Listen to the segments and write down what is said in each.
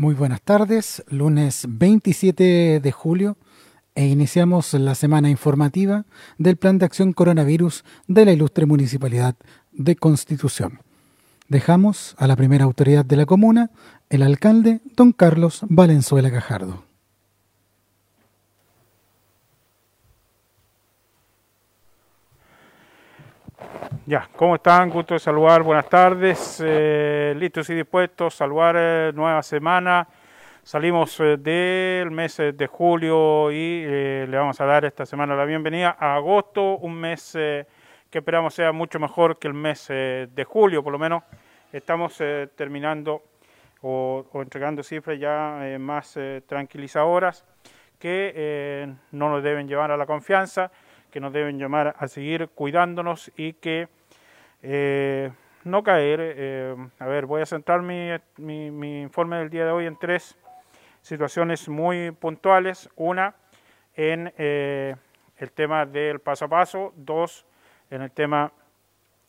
Muy buenas tardes, lunes 27 de julio e iniciamos la semana informativa del Plan de Acción Coronavirus de la Ilustre Municipalidad de Constitución. Dejamos a la primera autoridad de la comuna, el alcalde don Carlos Valenzuela Gajardo. Ya, ¿cómo están? Gusto de saludar, buenas tardes, eh, listos y dispuestos, saludar eh, nueva semana. Salimos eh, del mes de julio y le vamos a dar esta semana la bienvenida a agosto, un mes que esperamos sea mucho mejor que el mes de julio, por lo menos estamos terminando o, o, entregando cifras ya más tranquilizadoras que no nos deben llevar a la confianza, que nos deben llamar a seguir cuidándonos y que eh, no caer, eh, a ver, voy a centrar mi, mi, informe del día de hoy en tres situaciones muy puntuales. Una, en eh, el tema del paso a paso. Dos, en el tema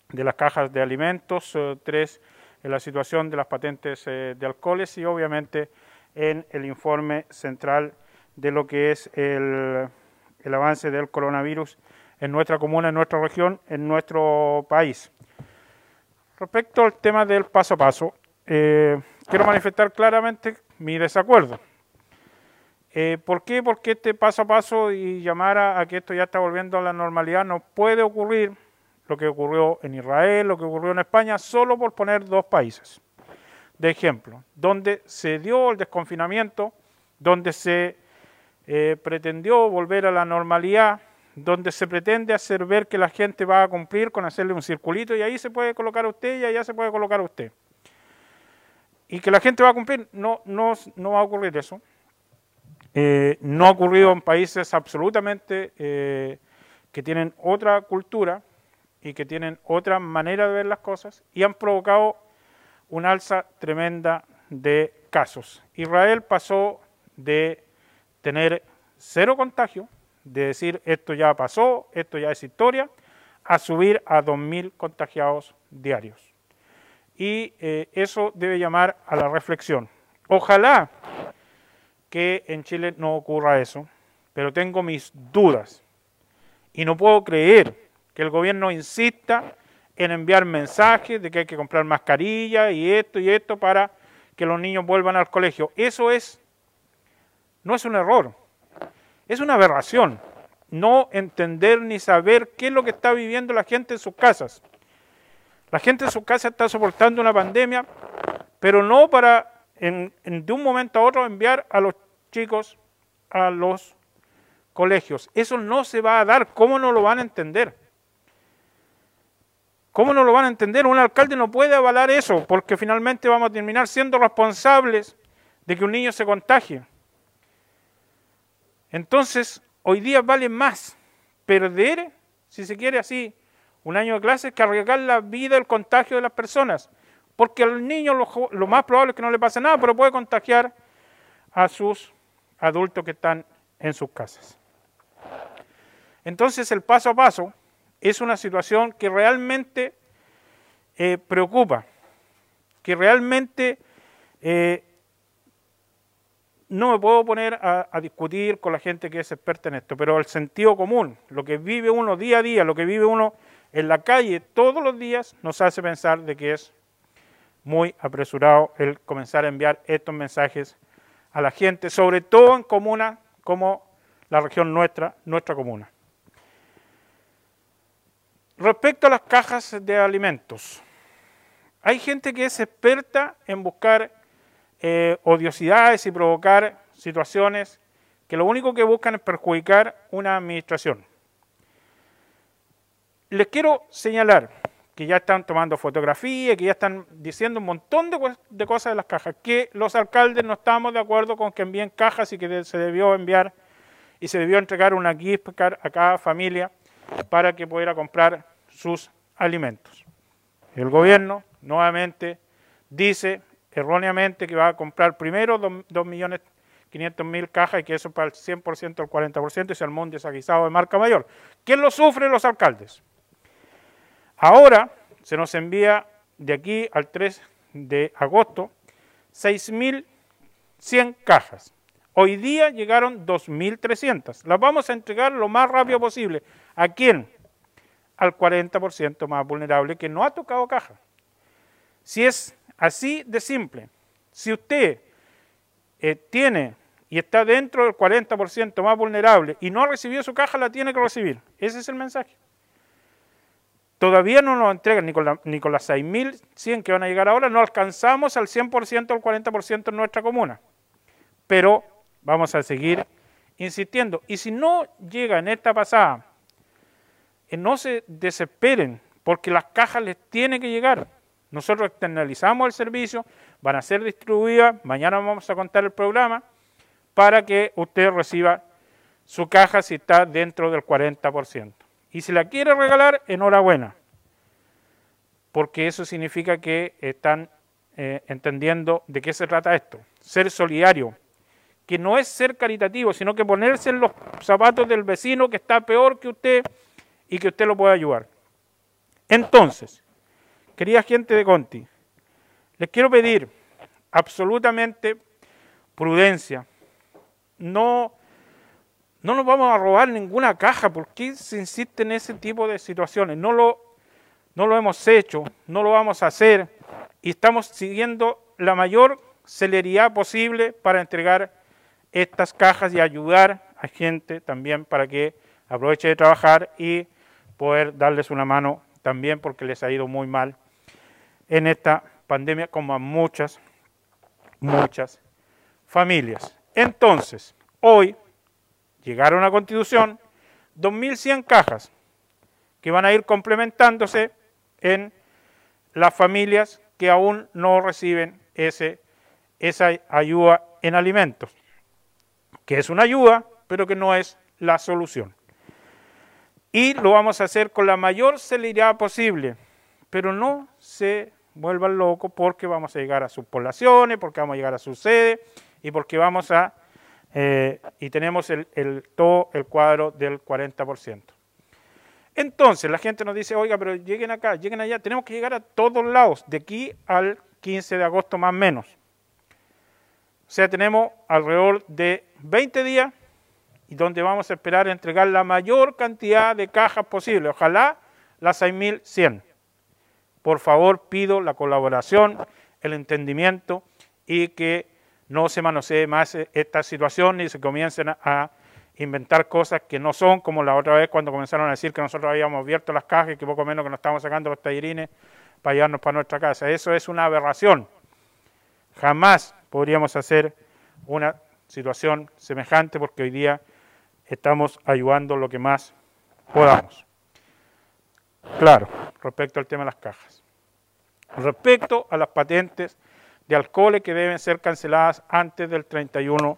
de las cajas de alimentos. tres, en la situación de las patentes de alcoholes. Y obviamente en el informe central de lo que es el, el avance del coronavirus en nuestra comuna, en nuestra región, en nuestro país. Respecto al tema del paso a paso, eh, quiero manifestar claramente mi desacuerdo. Eh, ¿Por qué? Porque este paso a paso y llamar a, que esto ya está volviendo a la normalidad no puede ocurrir lo que ocurrió en Israel, lo que ocurrió en España, solo por poner dos países. De ejemplo, donde se dio el desconfinamiento, donde se eh, pretendió volver a la normalidad, donde se pretende hacer ver que la gente va a cumplir con hacerle un circulito y ahí se puede colocar a usted y allá se puede colocar a usted. Y que la gente va a cumplir, no, no, no va a ocurrir eso. Eh, no ha ocurrido en países absolutamente eh, que tienen otra cultura y que tienen otra manera de ver las cosas y han provocado una alza tremenda de casos. Israel pasó de tener cero contagio de decir esto ya pasó, esto ya es historia, a subir a 2.000 contagiados diarios. Y eh, eso debe llamar a la reflexión. Ojalá que en Chile no ocurra eso, pero tengo mis dudas. Y no puedo creer que el gobierno insista en enviar mensajes de que hay que comprar mascarilla y esto y esto para que los niños vuelvan al colegio. Eso es, no es un error, es una aberración no entender ni saber qué es lo que está viviendo la gente en sus casas. La gente en sus casas está soportando una pandemia, pero no para de un momento a otro enviar a los chicos a los colegios. Eso no se va a dar. ¿Cómo no lo van a entender? ¿Cómo no lo van a entender? Un alcalde no puede avalar eso, porque finalmente vamos a terminar siendo responsables de que un niño se contagie. Entonces, hoy día vale más perder, si se quiere así, un año de clases que arriesgar la vida, el contagio de las personas. Porque al niño lo, más probable es que no le pase nada, pero puede contagiar a sus adultos que están en sus casas. Entonces el paso a paso es una situación que realmente eh, preocupa, que realmente eh, no me puedo poner a, discutir con la gente que es experta en esto, pero el sentido común, lo que vive uno día a día, lo que vive uno en la calle todos los días, nos hace pensar de que es muy apresurado el comenzar a enviar estos mensajes a la gente, sobre todo en comunas como la región nuestra, nuestra comuna. Respecto a las cajas de alimentos, hay gente que es experta en buscar eh, odiosidades y provocar situaciones que lo único que buscan es perjudicar una administración. Les quiero señalar que ya están tomando fotografías, que ya están diciendo un montón de, cosas de las cajas, que los alcaldes no estamos de acuerdo con que envíen cajas y que se debió enviar y se debió entregar una gift a cada familia para que pudiera comprar sus alimentos. El gobierno nuevamente dice erróneamente que va a comprar primero 2.500.000 cajas y que eso para el 100% o el 40% es mundo desaguisado de marca mayor. ¿Quién lo sufre? Los alcaldes. Ahora se nos envía de aquí al 3 de agosto 6.000 100 cajas. Hoy día llegaron 2.300. Las vamos a entregar lo más rápido posible. ¿A quién? Al 40% más vulnerable que no ha tocado caja. Si es así de simple, si usted eh, tiene y está dentro del 40% más vulnerable y no ha recibido su caja, la tiene que recibir. Ese es el mensaje. Todavía no nos entregan ni con, la, ni con las 6.100 que van a llegar ahora, no alcanzamos al 100% o al 40% en nuestra comuna. Pero vamos a seguir insistiendo. Y si no llega en esta pasada, eh, no se desesperen, porque las cajas les tienen que llegar. Nosotros externalizamos el servicio, van a ser distribuidas, mañana vamos a contar el programa, para que usted reciba su caja si está dentro del 40%. Y si la quiere regalar, enhorabuena, porque eso significa que están eh, entendiendo de qué se trata esto. Ser solidario, que no es ser caritativo, sino que ponerse en los zapatos del vecino que está peor que usted y que usted lo pueda ayudar. Entonces, querida gente de Conti, les quiero pedir absolutamente prudencia. No no nos vamos a robar ninguna caja. ¿Por qué se insiste en ese tipo de situaciones? No lo, no lo hemos hecho, no lo vamos a hacer y estamos siguiendo la mayor celeridad posible para entregar estas cajas y ayudar a gente también para que aproveche de trabajar y poder darles una mano también porque les ha ido muy mal en esta pandemia como a muchas, muchas familias. Entonces, hoy llegaron a Constitución 2.100 cajas que van a ir complementándose en las familias que aún no reciben ese, esa ayuda en alimentos, que es una ayuda, pero que no es la solución. Y lo vamos a hacer con la mayor celeridad posible, pero no se vuelvan locos porque vamos a llegar a sus poblaciones, porque vamos a llegar a su sede y porque vamos a eh, y tenemos el, todo el cuadro del 40%. Entonces la gente nos dice, oiga, pero lleguen acá, lleguen allá, tenemos que llegar a todos lados, de aquí al 15 de agosto más o menos. O sea, tenemos alrededor de 20 días y donde vamos a esperar entregar la mayor cantidad de cajas posible, ojalá las 6100. Por favor, pido la colaboración, el entendimiento y que no se manosee más eh, esta situación y se comiencen a, inventar cosas que no son, como la otra vez cuando comenzaron a decir que nosotros habíamos abierto las cajas y que poco menos que nos estábamos sacando los tallerines para llevarnos para nuestra casa. Eso es una aberración. Jamás podríamos hacer una situación semejante porque hoy día estamos ayudando lo que más podamos. Claro, respecto al tema de las cajas. Respecto a las patentes de alcoholes que deben ser canceladas antes del 31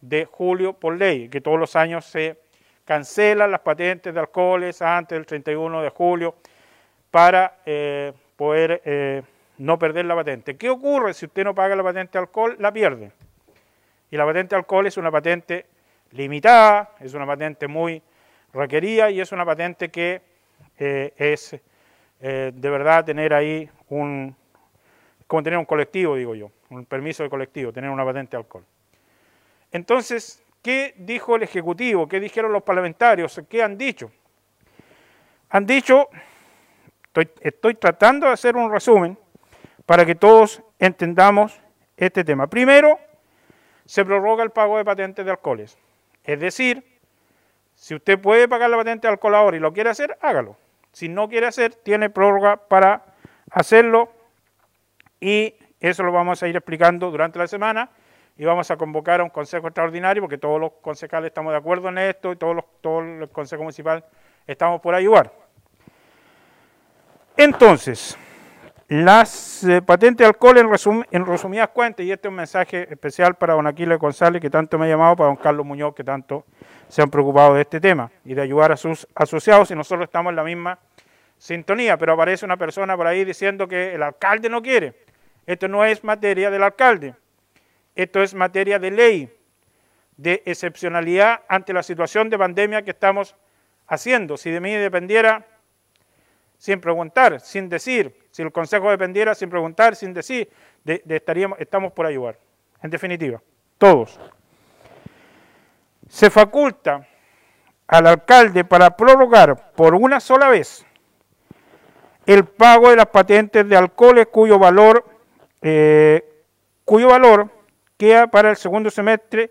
de julio por ley, que todos los años se cancelan las patentes de alcoholes antes del 31 de julio para eh, poder eh, no perder la patente. ¿Qué ocurre si usted no paga la patente de alcohol? La pierde. Y la patente de alcohol es una patente limitada, es una patente muy requerida y es una patente que eh, es de verdad tener ahí un, como tener un colectivo, digo yo, un permiso de colectivo, tener una patente de alcohol. Entonces, ¿qué dijo el Ejecutivo? ¿Qué dijeron los parlamentarios? ¿Qué han dicho? Han dicho, estoy, estoy tratando de hacer un resumen para que todos entendamos este tema. Primero, se prorroga el pago de patentes de alcoholes. Es decir, si usted puede pagar la patente de alcohol ahora y lo quiere hacer, hágalo. Si no quiere hacer, tiene prórroga para hacerlo y eso lo vamos a ir explicando durante la semana y vamos a convocar a un consejo extraordinario porque todos los concejales estamos de acuerdo en esto y todos los, todo el consejo municipal estamos por ayudar. Entonces, las eh, patentes de alcohol en, en, resumidas cuentas, y este es un mensaje especial para don Aquiles González, que tanto me ha llamado, para don Carlos Muñoz, que tanto se han preocupado de este tema y de ayudar a sus asociados, y nosotros estamos en la misma sintonía, pero aparece una persona por ahí diciendo que el alcalde no quiere. Esto no es materia del alcalde, esto es materia de ley, de excepcionalidad ante la situación de pandemia que estamos haciendo. Si de mí dependiera, sin preguntar, sin decir, si el Consejo dependiera, sin preguntar, sin decir, de, estaríamos, estamos por ayudar. en definitiva, todos. Se faculta al alcalde para prorrogar por una sola vez el pago de las patentes de alcoholes cuyo valor, eh, cuyo valor queda para el segundo semestre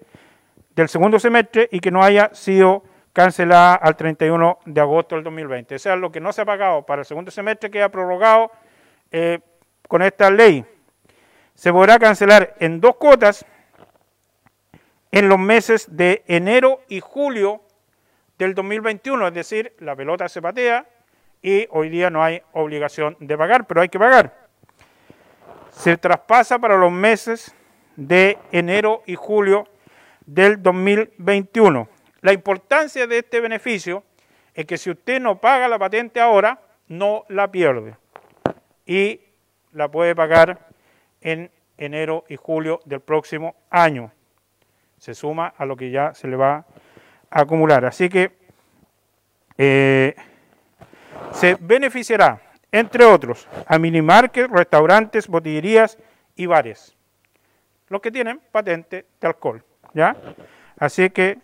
del segundo semestre y que no haya sido cancelada al 31 de agosto del 2020. O sea, lo que no se ha pagado para el segundo semestre queda prorrogado eh, con esta ley. Se podrá cancelar en dos cuotas en los meses de enero y julio del 2021, es decir, la pelota se patea y hoy día no hay obligación de pagar, pero hay que pagar. Se traspasa para los meses de enero y julio del 2021. La importancia de este beneficio es que si usted no paga la patente ahora, no la pierde y la puede pagar en enero y julio del próximo año. Se suma a lo que ya se le va a acumular. Así que eh, se beneficiará, entre otros, a minimarkets, restaurantes, botillerías y bares, los que tienen patente de alcohol. ¿ya? Así que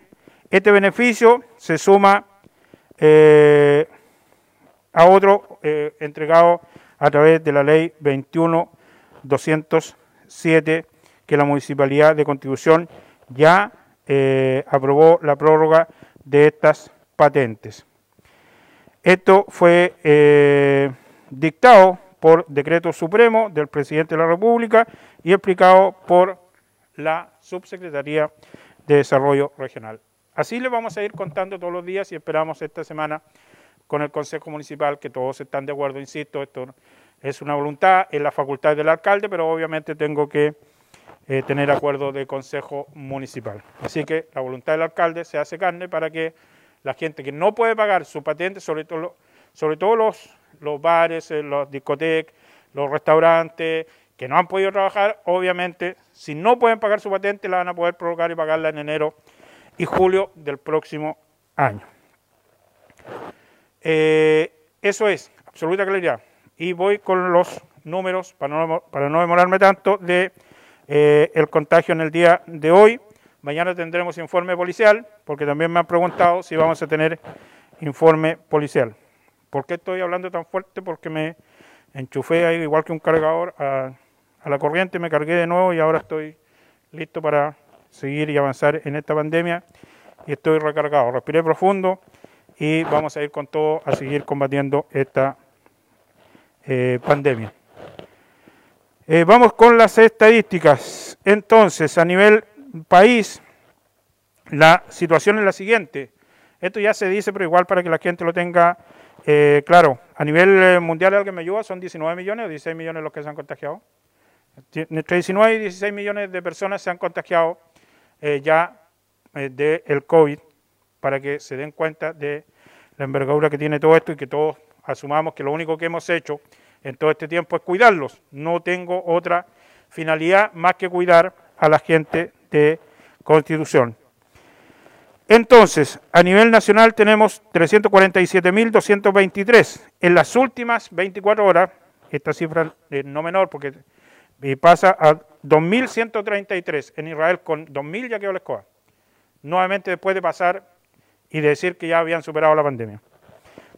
este beneficio se suma eh, a otro eh, entregado a través de la ley 21.207 que la Municipalidad de Constitución ya eh, aprobó la prórroga de estas patentes. Esto fue dictado por decreto supremo del presidente de la República y explicado por la Subsecretaría de Desarrollo Regional. Así le vamos a ir contando todos los días y esperamos esta semana con el Consejo Municipal que todos están de acuerdo, insisto, esto es una voluntad, es la facultad del alcalde, pero obviamente tengo que eh, tener acuerdo del Consejo Municipal. Así que la voluntad del alcalde se hace carne para que la gente que no puede pagar su patente, sobre todo, sobre todo los, los bares, eh, los discotecas, los restaurantes, que no han podido trabajar, obviamente, si no pueden pagar su patente, la van a poder prorrogar y pagarla en enero y julio del próximo año. Eh, eso es, absoluta claridad. Y voy con los números, para no, para no demorarme tanto, de eh, el contagio en el día de hoy. Mañana tendremos informe policial, porque también me han preguntado si vamos a tener informe policial. ¿Por qué estoy hablando tan fuerte? Porque me enchufé ahí igual que un cargador a la corriente, me cargué de nuevo y ahora estoy listo para seguir y avanzar en esta pandemia y estoy recargado. Respiré profundo y vamos a ir con todo a seguir combatiendo esta eh, pandemia. Eh, vamos con las estadísticas. Entonces, a nivel país, la situación es la siguiente. Esto ya se dice, pero igual para que la gente lo tenga eh, claro. A nivel mundial, alguien me ayuda, son 19 millones o 16 millones los que se han contagiado. Entre 19 y 16 millones de personas se han contagiado eh, ya eh, del COVID para que se den cuenta de la envergadura que tiene todo esto y que todos asumamos que lo único que hemos hecho en todo este tiempo es cuidarlos. No tengo otra finalidad más que cuidar a la gente de Constitución. Entonces, a nivel nacional tenemos 347.223. En las últimas 24 horas, esta cifra es no menor porque pasa a 2.133 en Israel con 2.000 ya quedó la escoba. Nuevamente después de pasar y decir que ya habían superado la pandemia.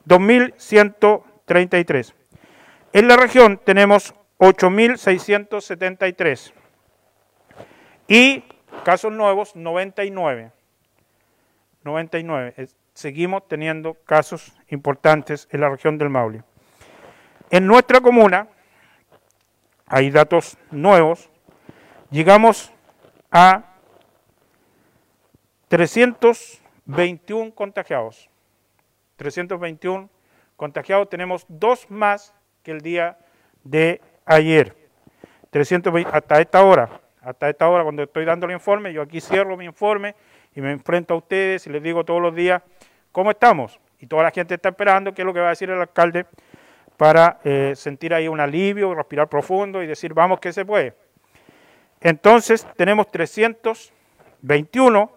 2.133. En la región tenemos 8.673 y casos nuevos 99. 99. Seguimos teniendo casos importantes en la región del Maule. En nuestra comuna hay datos nuevos, llegamos a 321 contagiados. 321 contagiados, tenemos dos más que el día de ayer. 320, hasta esta hora, hasta esta hora cuando estoy dando el informe, yo aquí cierro mi informe y me enfrento a ustedes y les digo todos los días cómo estamos. Y toda la gente está esperando qué es lo que va a decir el alcalde para eh, sentir ahí un alivio, respirar profundo y decir, vamos que se puede. Entonces tenemos 321,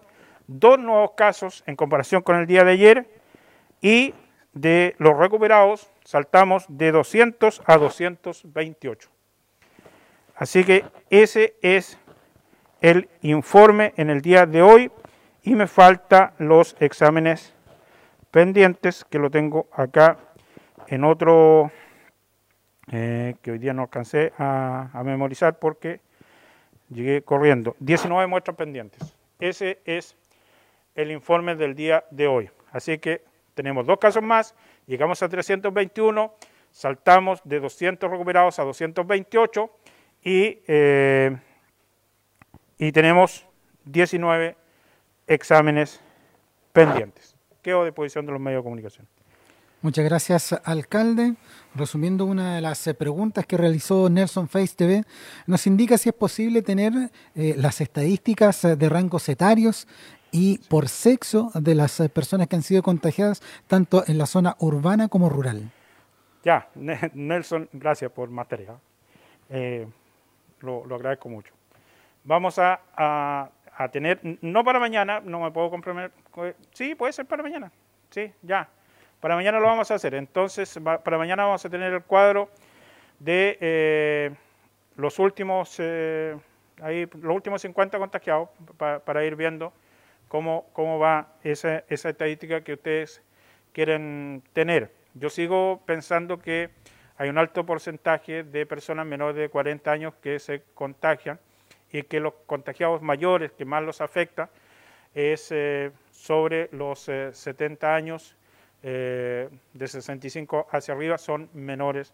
dos nuevos casos en comparación con el día de ayer y de los recuperados saltamos de 200 a 228. Así que ese es el informe en el día de hoy y me falta los exámenes pendientes que lo tengo acá en otro eh, que hoy día no alcancé a, a, memorizar porque llegué corriendo. 19 muestras pendientes. Ese es el informe del día de hoy. Así que tenemos dos casos más, llegamos a 321, saltamos de 200 recuperados a 228 y, eh, y tenemos 19 exámenes pendientes. Quedo de posición de los medios de comunicación. Muchas gracias, alcalde. Resumiendo una de las eh, preguntas que realizó Nelson Face TV, nos indica si es posible tener eh, las estadísticas de rangos etarios y por sexo de las personas que han sido contagiadas, tanto en la zona urbana como rural. Ya, Nelson, gracias por material. Eh, lo, agradezco mucho. Vamos a, a, tener, no para mañana, no me puedo comprometer, sí, puede ser para mañana, sí, ya. Para mañana lo vamos a hacer. Entonces, para mañana vamos a tener el cuadro de eh, los últimos, eh, ahí, los últimos 50 contagiados para ir viendo cómo, cómo va esa, esa estadística que ustedes quieren tener. Yo sigo pensando que hay un alto porcentaje de personas menores de 40 años que se contagian y que los contagiados mayores que más los afecta es eh, sobre los 70 eh, años, eh, de 65 hacia arriba, son menores.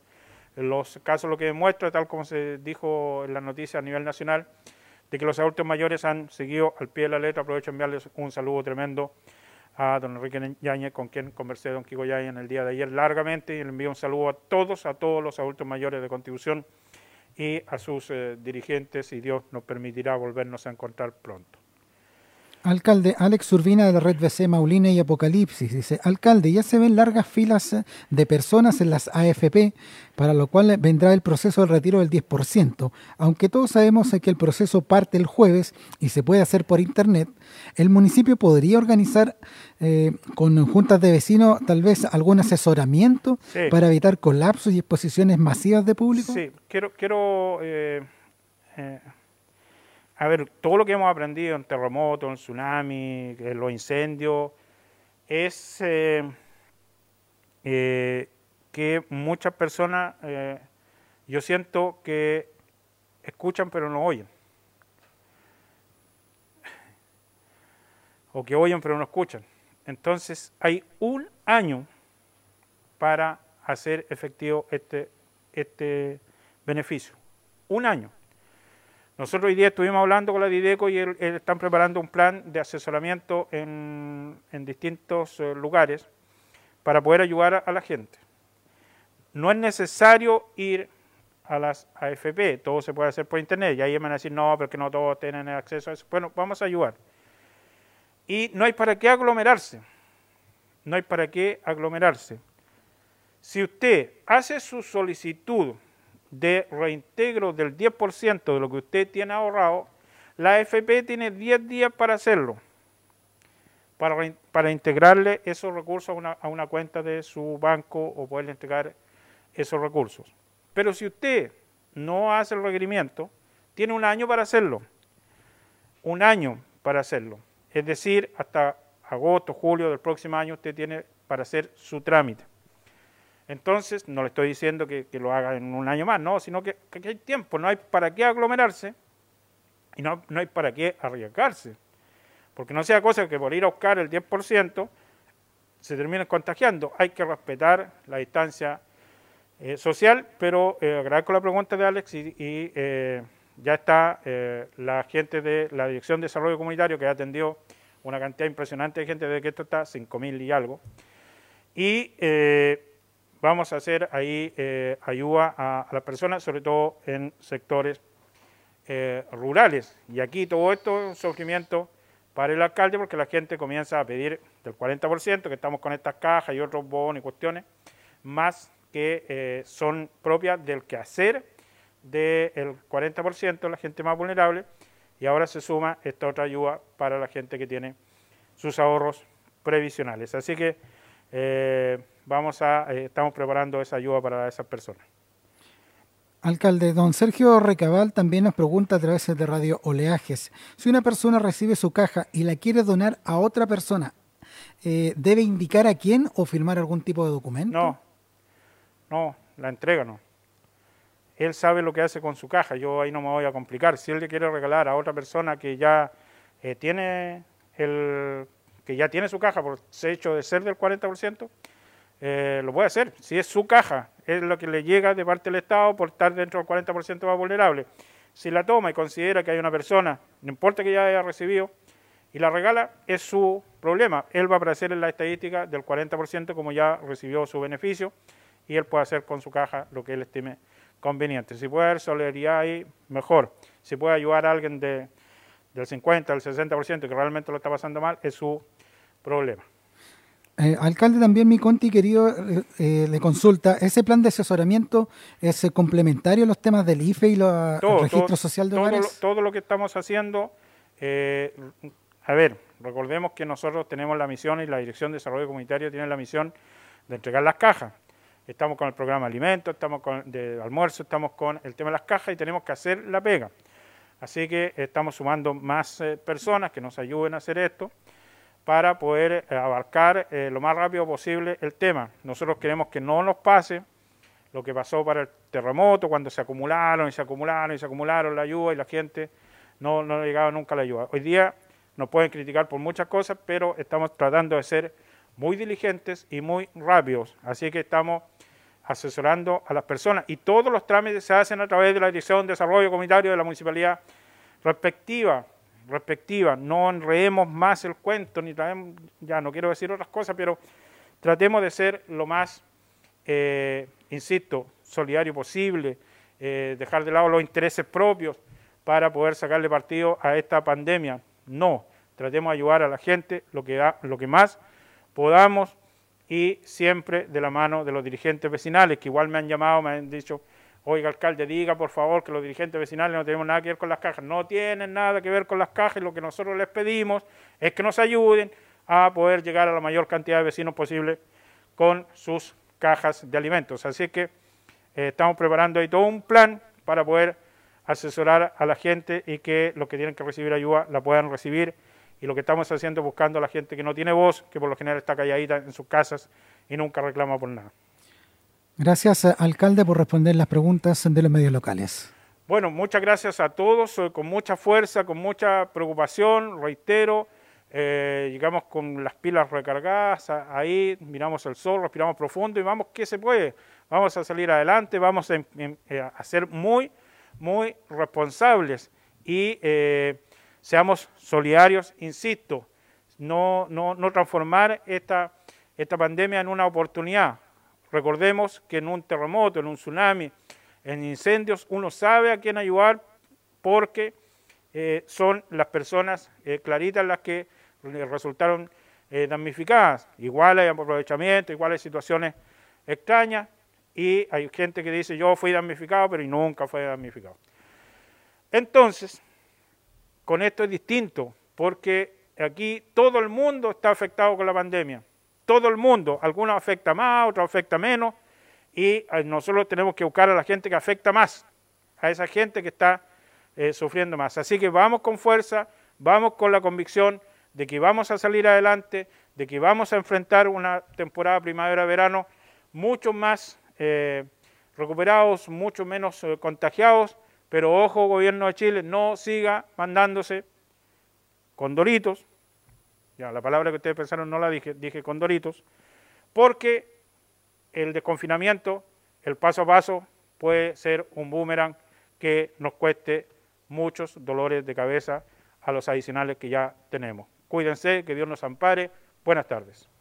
Los casos lo que demuestra, tal como se dijo en la noticia a nivel nacional, de que los adultos mayores han seguido al pie de la letra. Aprovecho de enviarles un saludo tremendo a don Enrique Yañez, con quien conversé don Kiko Yañez en el día de ayer largamente, y le envío un saludo a todos, a todos los adultos mayores de contribución y a sus eh, dirigentes, y Dios nos permitirá volvernos a encontrar pronto. Alcalde, Alex Urbina de la red BC Maulina y Apocalipsis dice, alcalde, ya se ven largas filas eh, de personas en las AFP, para lo cual vendrá el proceso del retiro del 10%. Aunque todos sabemos que el proceso parte el jueves y se puede hacer por internet, el municipio podría organizar eh, con juntas de vecinos tal vez algún asesoramiento para evitar colapsos y exposiciones masivas de público. Sí, quiero... quiero eh, a ver, todo lo que hemos aprendido en terremotos, en tsunami, en los incendios, es eh, eh, que muchas personas, eh, yo siento que escuchan pero no oyen. O que oyen pero no escuchan. Entonces hay un año para hacer efectivo este, este beneficio. Un año. Nosotros hoy día estuvimos hablando con la Dideco y están preparando un plan de asesoramiento en, distintos eh, lugares para poder ayudar a, la gente. No es necesario ir a las AFP, todo se puede hacer por internet, y ahí me van a decir, no, porque no todos tienen acceso a eso. Bueno, vamos a ayudar. Y no hay para qué aglomerarse, no hay para qué aglomerarse. Si usted hace su solicitud de reintegro del 10% de lo que usted tiene ahorrado, la AFP tiene 10 días para hacerlo, para, para integrarle esos recursos a una, a una cuenta de su banco o poderle entregar esos recursos. Pero si usted no hace el requerimiento, tiene un año para hacerlo. Un año para hacerlo. Es decir, hasta agosto, julio del próximo año usted tiene para hacer su trámite. Entonces, no le estoy diciendo que, lo haga en un año más, no, sino que, hay tiempo, no hay para qué aglomerarse y no, hay para qué arriesgarse. Porque no sea cosa que por ir a buscar el 10% se termine contagiando. Hay que respetar la distancia eh, social, pero eh, agradezco la pregunta de Alex y, eh, ya está la gente de la Dirección de Desarrollo Comunitario que ha atendido una cantidad impresionante de gente desde que esto está, 5.000 y algo. Y vamos a hacer ahí eh, ayuda a, las personas, sobre todo en sectores eh, rurales. Y aquí todo esto es un surgimiento para el alcalde porque la gente comienza a pedir del 40%, que estamos con estas cajas y otros bonos y cuestiones, más que eh, son propias del quehacer del 40% la gente más vulnerable, y ahora se suma esta otra ayuda para la gente que tiene sus ahorros previsionales. Así que vamos a, eh, estamos preparando esa ayuda para esas personas. Alcalde, don Sergio Recabal también nos pregunta a través de Radio Oleajes, si una persona recibe su caja y la quiere donar a otra persona, eh, ¿debe indicar a quién o firmar algún tipo de documento? No, no, la entrega no. Él sabe lo que hace con su caja, yo ahí no me voy a complicar. Si él le quiere regalar a otra persona que ya eh, tiene el que ya tiene su caja por hecho de ser del 40%, eh, lo puede hacer. Si es su caja, es lo que le llega de parte del Estado por estar dentro del 40% más vulnerable. Si la toma y considera que hay una persona, no importa que ya haya recibido, y la regala, es su problema. Él va a aparecer en la estadística del 40% como ya recibió su beneficio y él puede hacer con su caja lo que él estime conveniente. Si puede haber solidaridad ahí, mejor. Si puede ayudar a alguien de, del 50, del 60% que realmente lo está pasando mal, es su problema. Eh, alcalde, también mi conti querido eh, eh, le consulta, ¿ese plan de asesoramiento es complementario a los temas del IFE y los registro social de todo hogares? Lo, todo lo que estamos haciendo, a ver, recordemos que nosotros tenemos la misión y la Dirección de Desarrollo Comunitario tiene la misión de entregar las cajas. Estamos con el programa alimentos, estamos con de almuerzo, estamos con el tema de las cajas y tenemos que hacer la pega. Así que estamos sumando más personas que nos ayuden a hacer esto para poder eh, abarcar eh, lo más rápido posible el tema. Nosotros queremos que no nos pase lo que pasó para el terremoto, cuando se acumularon y se acumularon y se acumularon la ayuda y la gente no, no llegaba nunca la ayuda. Hoy día nos pueden criticar por muchas cosas, pero estamos tratando de ser muy diligentes y muy rápidos. Así que estamos asesorando a las personas y todos los trámites se hacen a través de la Dirección de Desarrollo Comunitario de la Municipalidad respectiva respectiva, no enredemos más el cuento, ni traemos, ya no quiero decir otras cosas, pero tratemos de ser lo más, eh, insisto, solidario posible, eh, dejar de lado los intereses propios para poder sacarle partido a esta pandemia. No, tratemos de ayudar a la gente lo que, da, lo que más podamos y siempre de la mano de los dirigentes vecinales, que igual me han llamado, me han dicho, oiga alcalde, diga por favor que los dirigentes vecinales no tenemos nada que ver con las cajas, no tienen nada que ver con las cajas lo que nosotros les pedimos es que nos ayuden a poder llegar a la mayor cantidad de vecinos posible con sus cajas de alimentos. Así que eh, estamos preparando ahí todo un plan para poder asesorar a la gente y que los que tienen que recibir ayuda la puedan recibir. Y lo que estamos haciendo es buscando a la gente que no tiene voz, que por lo general está calladita en sus casas y nunca reclama por nada. Gracias, alcalde, por responder las preguntas de los medios locales. Bueno, muchas gracias a todos, eh, con mucha fuerza, con mucha preocupación, reitero, eh, llegamos con las pilas recargadas, ahí miramos el sol, respiramos profundo y vamos que se puede, vamos a salir adelante, vamos a, eh, ser muy, muy responsables y seamos solidarios, insisto, no, no, no transformar esta, esta pandemia en una oportunidad, Recordemos que en un terremoto, en un tsunami, en incendios, uno sabe a quién ayudar porque eh, son las personas eh, claritas las que resultaron eh, damnificadas. Igual hay aprovechamiento, igual hay situaciones extrañas y hay gente que dice yo fui damnificado pero nunca fue damnificado. Entonces, con esto es distinto porque aquí todo el mundo está afectado con la pandemia todo el mundo, algunos afecta más, otros afecta menos, y eh, nosotros tenemos que buscar a la gente que afecta más, a esa gente que está eh, sufriendo más. Así que vamos con fuerza, vamos con la convicción de que vamos a salir adelante, de que vamos a enfrentar una temporada primavera-verano mucho más eh, recuperados, mucho menos contagiados, pero ojo, gobierno de Chile, no siga mandándose con doritos, la palabra que ustedes pensaron no la dije, dije con Doritos, porque el desconfinamiento, el paso a paso, puede ser un boomerang que nos cueste muchos dolores de cabeza a los adicionales que ya tenemos. Cuídense, que Dios nos ampare. Buenas tardes.